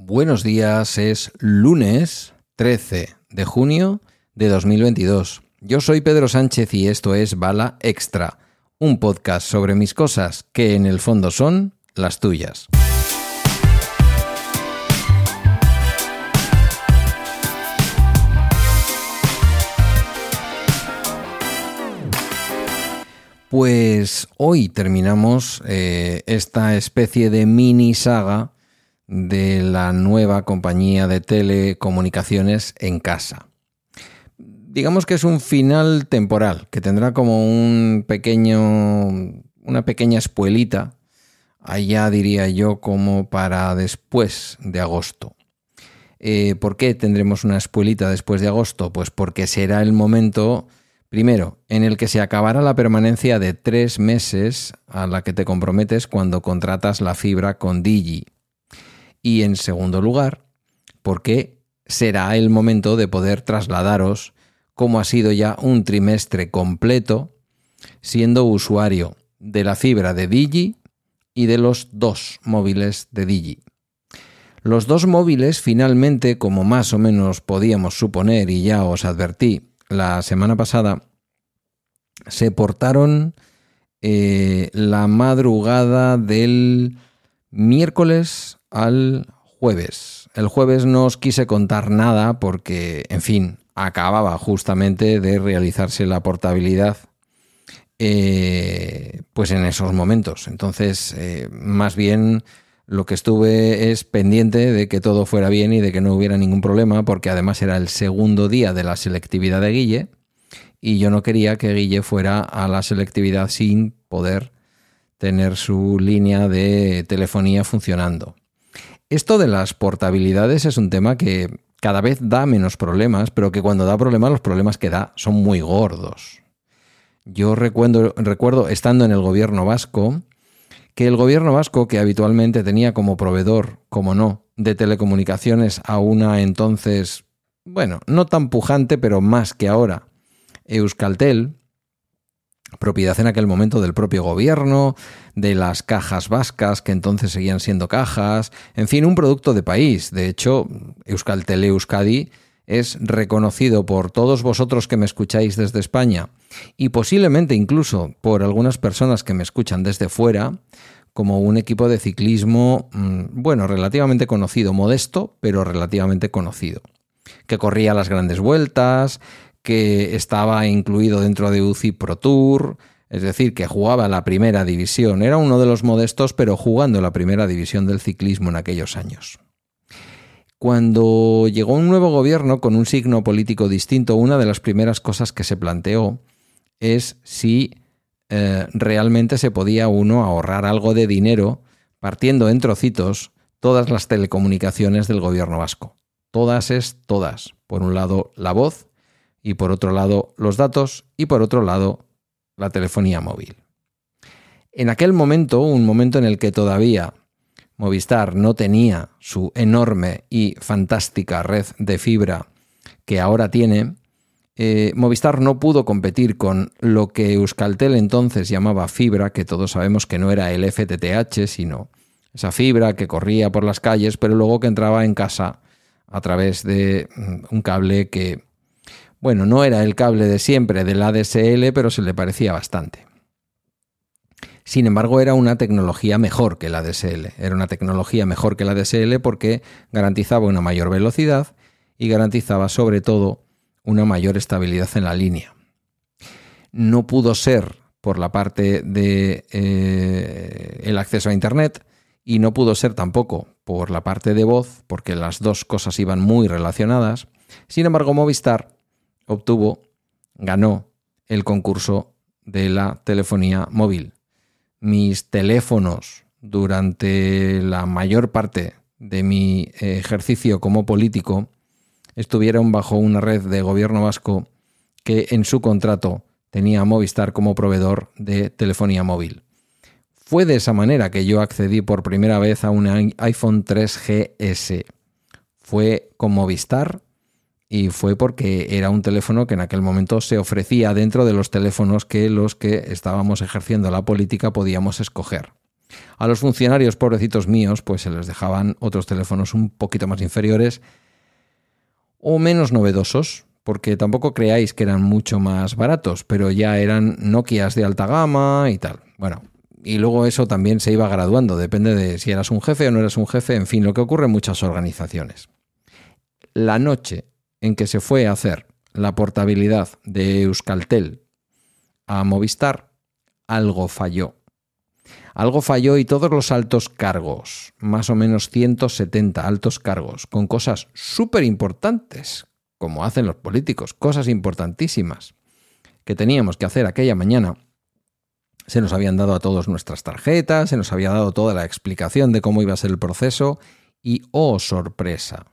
Buenos días, es lunes 13 de junio de 2022. Yo soy Pedro Sánchez y esto es Bala Extra, un podcast sobre mis cosas que en el fondo son las tuyas. Pues hoy terminamos eh, esta especie de mini saga de la nueva compañía de telecomunicaciones en casa. Digamos que es un final temporal, que tendrá como un pequeño, una pequeña espuelita, allá diría yo como para después de agosto. Eh, ¿Por qué tendremos una espuelita después de agosto? Pues porque será el momento, primero, en el que se acabará la permanencia de tres meses a la que te comprometes cuando contratas la fibra con Digi y en segundo lugar, porque será el momento de poder trasladaros como ha sido ya un trimestre completo siendo usuario de la fibra de Digi y de los dos móviles de Digi. Los dos móviles finalmente, como más o menos podíamos suponer y ya os advertí la semana pasada, se portaron eh, la madrugada del miércoles al jueves. El jueves no os quise contar nada porque, en fin, acababa justamente de realizarse la portabilidad eh, pues en esos momentos. Entonces, eh, más bien lo que estuve es pendiente de que todo fuera bien y de que no hubiera ningún problema, porque además era el segundo día de la selectividad de Guille y yo no quería que Guille fuera a la selectividad sin poder tener su línea de telefonía funcionando. Esto de las portabilidades es un tema que cada vez da menos problemas, pero que cuando da problemas los problemas que da son muy gordos. Yo recuerdo, recuerdo estando en el gobierno vasco, que el gobierno vasco, que habitualmente tenía como proveedor, como no, de telecomunicaciones a una entonces, bueno, no tan pujante, pero más que ahora, Euskaltel, propiedad en aquel momento del propio gobierno, de las cajas vascas, que entonces seguían siendo cajas, en fin, un producto de país. De hecho, Euskaltel Euskadi es reconocido por todos vosotros que me escucháis desde España y posiblemente incluso por algunas personas que me escuchan desde fuera como un equipo de ciclismo, mm, bueno, relativamente conocido, modesto, pero relativamente conocido, que corría las grandes vueltas, que estaba incluido dentro de UCI Pro Tour, es decir, que jugaba la primera división. Era uno de los modestos, pero jugando la primera división del ciclismo en aquellos años. Cuando llegó un nuevo gobierno con un signo político distinto, una de las primeras cosas que se planteó es si eh, realmente se podía uno ahorrar algo de dinero partiendo en trocitos todas las telecomunicaciones del gobierno vasco. Todas es todas. Por un lado, la voz y por otro lado los datos y por otro lado la telefonía móvil. En aquel momento, un momento en el que todavía Movistar no tenía su enorme y fantástica red de fibra que ahora tiene, eh, Movistar no pudo competir con lo que Euskaltel entonces llamaba fibra, que todos sabemos que no era el FTTH, sino esa fibra que corría por las calles, pero luego que entraba en casa a través de mm, un cable que bueno, no era el cable de siempre del ADSL, pero se le parecía bastante. Sin embargo, era una tecnología mejor que la ADSL. Era una tecnología mejor que la ADSL porque garantizaba una mayor velocidad y garantizaba sobre todo una mayor estabilidad en la línea. No pudo ser por la parte de eh, el acceso a internet y no pudo ser tampoco por la parte de voz porque las dos cosas iban muy relacionadas. Sin embargo, Movistar obtuvo, ganó el concurso de la telefonía móvil. Mis teléfonos durante la mayor parte de mi ejercicio como político estuvieron bajo una red de gobierno vasco que en su contrato tenía Movistar como proveedor de telefonía móvil. Fue de esa manera que yo accedí por primera vez a un iPhone 3GS. Fue con Movistar y fue porque era un teléfono que en aquel momento se ofrecía dentro de los teléfonos que los que estábamos ejerciendo la política podíamos escoger. A los funcionarios pobrecitos míos, pues se les dejaban otros teléfonos un poquito más inferiores o menos novedosos, porque tampoco creáis que eran mucho más baratos, pero ya eran Nokias de alta gama y tal. Bueno, y luego eso también se iba graduando, depende de si eras un jefe o no eras un jefe, en fin, lo que ocurre en muchas organizaciones. La noche en que se fue a hacer la portabilidad de Euskaltel a Movistar, algo falló. Algo falló y todos los altos cargos, más o menos 170 altos cargos, con cosas súper importantes, como hacen los políticos, cosas importantísimas que teníamos que hacer aquella mañana, se nos habían dado a todos nuestras tarjetas, se nos había dado toda la explicación de cómo iba a ser el proceso y, oh sorpresa,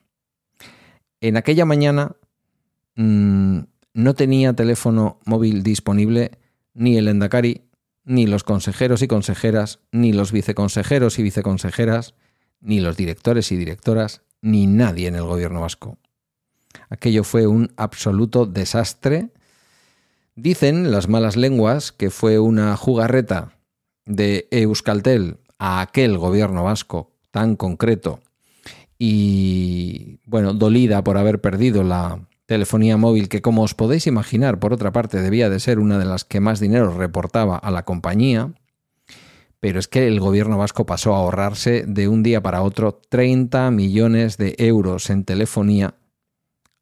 en aquella mañana mmm, no tenía teléfono móvil disponible ni el Endacari, ni los consejeros y consejeras, ni los viceconsejeros y viceconsejeras, ni los directores y directoras, ni nadie en el gobierno vasco. Aquello fue un absoluto desastre. Dicen las malas lenguas que fue una jugarreta de Euskaltel a aquel gobierno vasco tan concreto y, bueno, dolida por haber perdido la telefonía móvil, que como os podéis imaginar, por otra parte, debía de ser una de las que más dinero reportaba a la compañía, pero es que el gobierno vasco pasó a ahorrarse de un día para otro 30 millones de euros en telefonía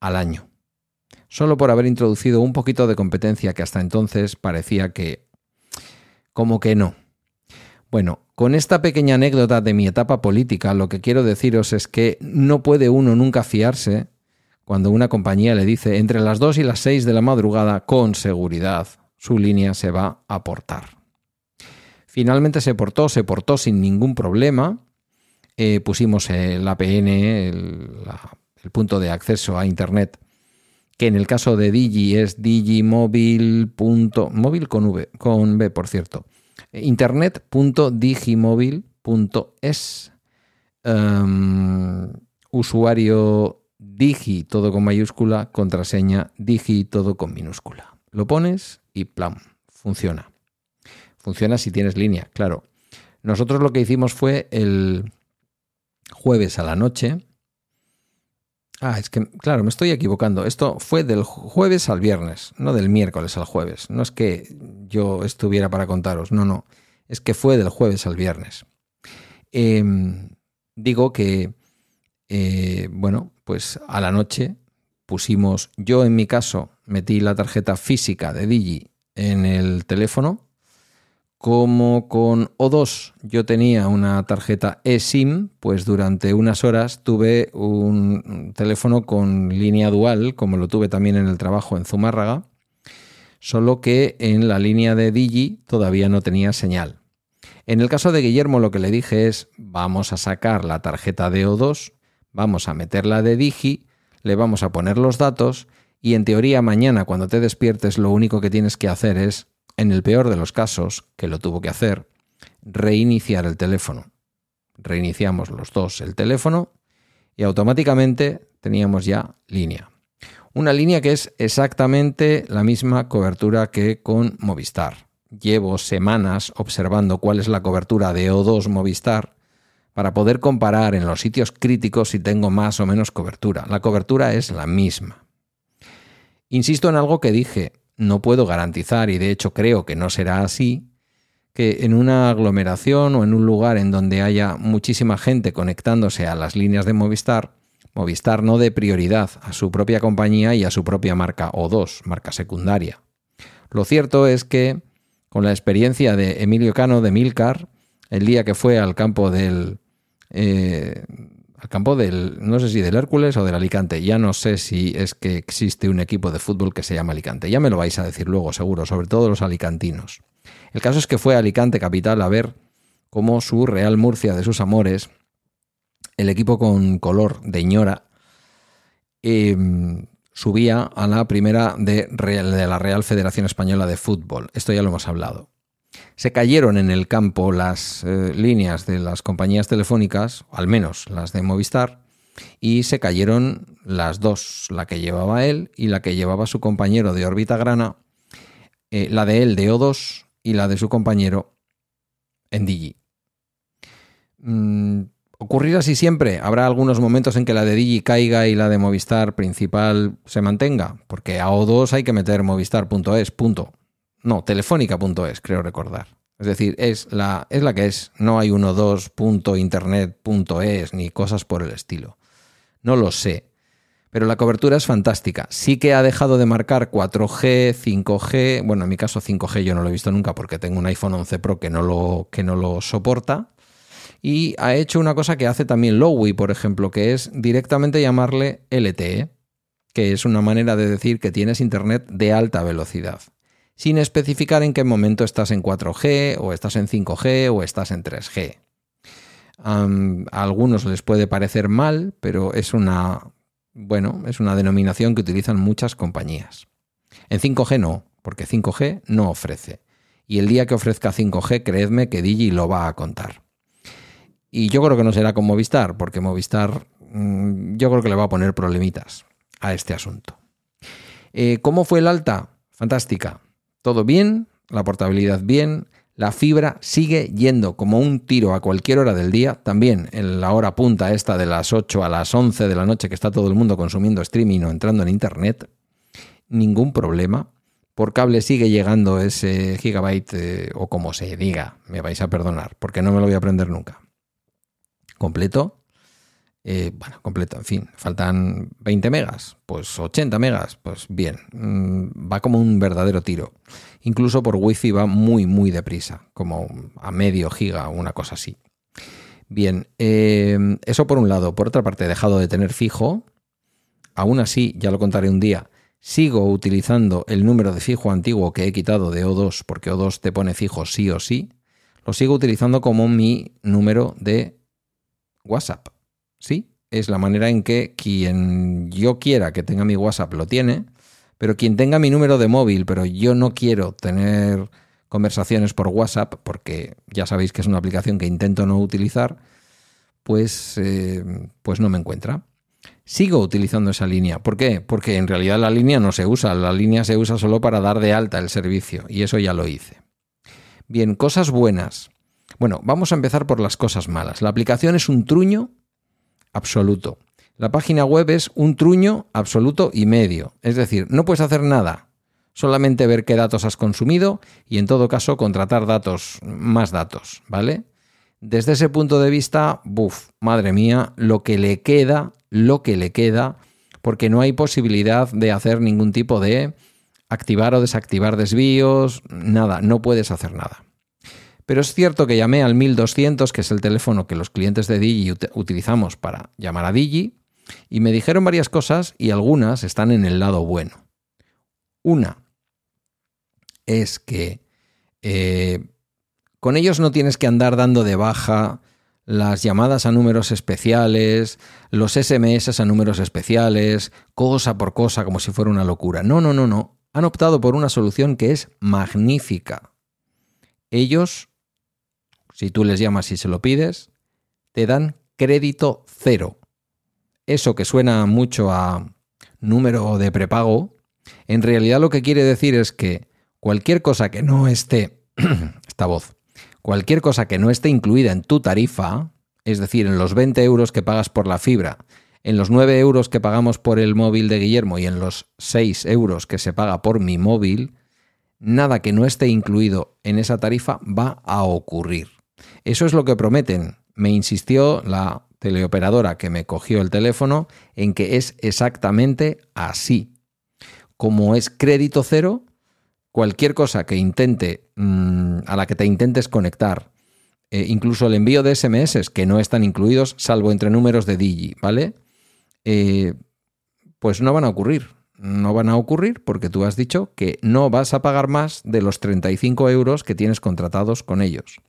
al año, solo por haber introducido un poquito de competencia que hasta entonces parecía que como que no. Bueno, con esta pequeña anécdota de mi etapa política, lo que quiero deciros es que no puede uno nunca fiarse cuando una compañía le dice entre las 2 y las 6 de la madrugada con seguridad su línea se va a portar. Finalmente se portó, se portó sin ningún problema. Eh, pusimos el APN, el, el, punto de acceso a Internet, que en el caso de Digi es digimóvil. móvil con V, con B, por cierto. Internet.digimóvil.es. Um, usuario Digi todo con mayúscula, contraseña Digi todo con minúscula. Lo pones y plam, funciona. Funciona si tienes línea, claro. Nosotros lo que hicimos fue el jueves a la noche. Ah, es que, claro, me estoy equivocando. Esto fue del jueves al viernes, no del miércoles al jueves. No es que yo estuviera para contaros, no, no. Es que fue del jueves al viernes. Em, digo que, eh, bueno, pues a la noche pusimos, yo en mi caso metí la tarjeta física de Digi en el teléfono, como con O2 yo tenía una tarjeta eSIM, pues durante unas horas tuve un teléfono con línea dual, como lo tuve también en el trabajo en Zumárraga, solo que en la línea de Digi todavía no tenía señal. En el caso de Guillermo lo que le dije es, vamos a sacar la tarjeta de O2 vamos a meterla de Digi, le vamos a poner los datos y en teoría mañana cuando te despiertes lo único que tienes que hacer es, en el peor de los casos, que lo tuvo que hacer, reiniciar el teléfono. Reiniciamos los dos el teléfono y automáticamente teníamos ya línea. Una línea que es exactamente la misma cobertura que con Movistar. Llevo semanas observando cuál es la cobertura de O2 Movistar para poder comparar en los sitios críticos si tengo más o menos cobertura. La cobertura es la misma. Insisto en algo que dije, no puedo garantizar, y de hecho creo que no será así, que en una aglomeración o en un lugar en donde haya muchísima gente conectándose a las líneas de Movistar, Movistar no dé prioridad a su propia compañía y a su propia marca O2, marca secundaria. Lo cierto es que, con la experiencia de Emilio Cano de Milcar, el día que fue al campo del eh, al campo del, no sé si del Hércules o del Alicante. Ya no sé si es que existe un equipo de fútbol que se llama Alicante. Ya me lo vais a decir luego, seguro, sobre todo los alicantinos. El caso es que fue a Alicante capital a ver cómo su Real Murcia de sus amores, el equipo con color de ñora, em, subía a la primera de, de la Real Federación Española de Fútbol. Esto ya lo hemos hablado. Se cayeron en el campo las eh, líneas de las compañías telefónicas, al menos las de Movistar, y se cayeron las dos, la que llevaba él y la que llevaba su compañero de órbita grana, eh, la de él de O2 y la de su compañero en Digi. Mm, ¿Ocurrirá así siempre? ¿Habrá algunos momentos en que la de Digi caiga y la de Movistar principal se mantenga? Porque a O2 hay que meter movistar.es, punto. No, telefónica.es, creo recordar. Es decir, es la, es la que es. No hay 12.internet.es ni cosas por el estilo. No lo sé. Pero la cobertura es fantástica. Sí que ha dejado de marcar 4G, 5G. Bueno, en mi caso 5G yo no lo he visto nunca porque tengo un iPhone 11 Pro que no lo, que no lo soporta. Y ha hecho una cosa que hace también Lowy, por ejemplo, que es directamente llamarle LTE, que es una manera de decir que tienes Internet de alta velocidad, sin especificar en qué momento estás en 4G o estás en 5G o estás en 3G. a algunos les puede parecer mal, pero es una bueno, es una denominación que utilizan muchas compañías. En 5G no, porque 5G no ofrece. Y el día que ofrezca 5G, creedme que Digi lo va a contar. Y yo creo que no será con Movistar, porque Movistar mm, yo creo que le va a poner problemitas a este asunto. Eh, ¿Cómo fue el alta? Fantástica. Todo bien, la portabilidad bien, la fibra sigue yendo como un tiro a cualquier hora del día, también en la hora punta esta de las 8 a las 11 de la noche que está todo el mundo consumiendo streaming o entrando en internet, ningún problema. Por cable sigue llegando ese gigabyte eh, o como se diga, me vais a perdonar, porque no me lo voy a aprender nunca. Completo, eh, bueno, completo, en fin, faltan 20 megas, pues 80 megas, pues bien, mm, va como un verdadero tiro. Incluso por wifi va muy, muy deprisa, como a medio giga, una cosa así. Bien, eh, eso por un lado. Por otra parte, he dejado de tener fijo. Aún así, ya lo contaré un día, sigo utilizando el número de fijo antiguo que he quitado de O2, porque O2 te pone fijo sí o sí. Lo sigo utilizando como mi número de WhatsApp. Sí, es la manera en que quien yo quiera que tenga mi WhatsApp lo tiene, pero quien tenga mi número de móvil, pero yo no quiero tener conversaciones por WhatsApp, porque ya sabéis que es una aplicación que intento no utilizar, pues, eh, pues no me encuentra. Sigo utilizando esa línea. ¿Por qué? Porque en realidad la línea no se usa, la línea se usa solo para dar de alta el servicio, y eso ya lo hice. Bien, cosas buenas. Bueno, vamos a empezar por las cosas malas. La aplicación es un truño absoluto. La página web es un truño absoluto y medio. Es decir, no puedes hacer nada. Solamente ver qué datos has consumido y en todo caso contratar datos, más datos, ¿vale? Desde ese punto de vista, buf, madre mía, lo que le queda, lo que le queda, porque no hay posibilidad de hacer ningún tipo de activar o desactivar desvíos, nada, no puedes hacer nada. Pero es cierto que llamé al 1200, que es el teléfono que los clientes de Digi utilizamos para llamar a Digi, y me dijeron varias cosas y algunas están en el lado bueno. Una es que eh, con ellos no tienes que andar dando de baja las llamadas a números especiales, los SMS a números especiales, cosa por cosa, como si fuera una locura. No, no, no, no. Han optado por una solución que es magnífica. Ellos si tú les llamas y se lo pides, te dan crédito cero. Eso que suena mucho a número de prepago, en realidad lo que quiere decir es que cualquier cosa que no esté, esta voz, cualquier cosa que no esté incluida en tu tarifa, es decir, en los 20 euros que pagas por la fibra, en los 9 euros que pagamos por el móvil de Guillermo y en los 6 euros que se paga por mi móvil, nada que no esté incluido en esa tarifa va a ocurrir. Eso es lo que prometen. Me insistió la teleoperadora que me cogió el teléfono en que es exactamente así. Como es crédito cero, cualquier cosa que intente, mm, a la que te intentes conectar, eh, incluso el envío de SMS que no están incluidos, salvo entre números de Digi, ¿vale? Eh, pues no van a ocurrir. No van a ocurrir porque tú has dicho que no vas a pagar más de los 35 euros que tienes contratados con ellos.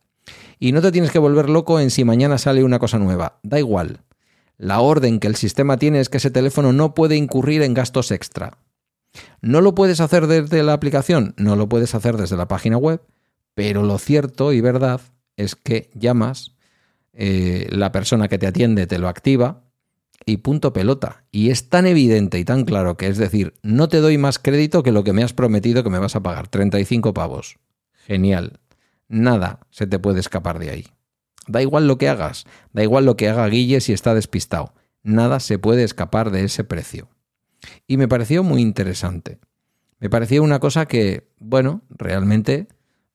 Y no te tienes que volver loco en si mañana sale una cosa nueva. Da igual. La orden que el sistema tiene es que ese teléfono no puede incurrir en gastos extra. ¿No lo puedes hacer desde la aplicación? No lo puedes hacer desde la página web, pero lo cierto y verdad es que llamas, eh, la persona que te atiende te lo activa y punto pelota. Y es tan evidente y tan claro que es decir, no te doy más crédito que lo que me has prometido que me vas a pagar, 35 pavos. Genial nada se te puede escapar de ahí. Da igual lo que hagas, da igual lo que haga Guille si está despistado. Nada se puede escapar de ese precio. Y me pareció muy interesante. Me pareció una cosa que, bueno, realmente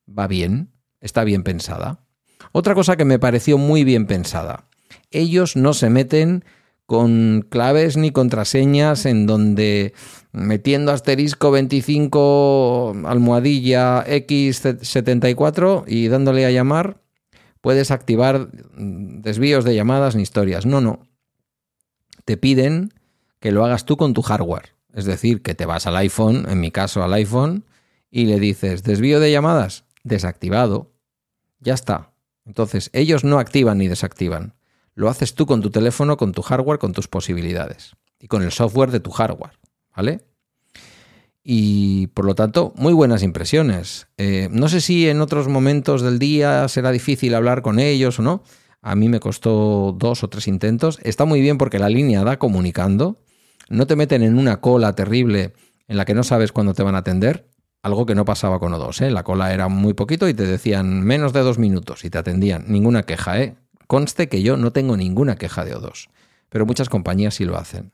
va bien, está bien pensada. Otra cosa que me pareció muy bien pensada. Ellos no se meten con claves ni contraseñas en donde metiendo asterisco 25 almohadilla X74 y dándole a llamar puedes activar desvíos de llamadas ni historias. No, no. Te piden que lo hagas tú con tu hardware. Es decir, que te vas al iPhone, en mi caso al iPhone, y le dices desvío de llamadas desactivado. Ya está. Entonces, ellos no activan ni desactivan. Lo haces tú con tu teléfono, con tu hardware, con tus posibilidades y con el software de tu hardware. ¿Vale? Y por lo tanto, muy buenas impresiones. Eh, no sé si en otros momentos del día será difícil hablar con ellos o no. A mí me costó dos o tres intentos. Está muy bien porque la línea da comunicando. No te meten en una cola terrible en la que no sabes cuándo te van a atender. Algo que no pasaba con O2. ¿eh? La cola era muy poquito y te decían menos de dos minutos y te atendían. Ninguna queja. ¿eh? Conste que yo no tengo ninguna queja de O2. Pero muchas compañías sí lo hacen.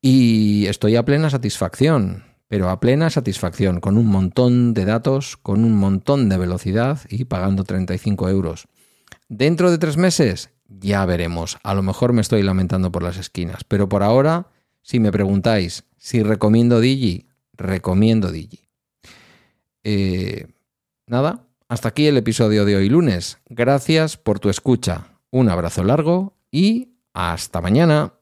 Y estoy a plena satisfacción, pero a plena satisfacción, con un montón de datos, con un montón de velocidad y pagando 35 euros. Dentro de tres meses, ya veremos. A lo mejor me estoy lamentando por las esquinas, pero por ahora, si me preguntáis si recomiendo Digi, recomiendo Digi. Eh, nada, hasta aquí el episodio de hoy lunes. Gracias por tu escucha. Un abrazo largo y hasta mañana.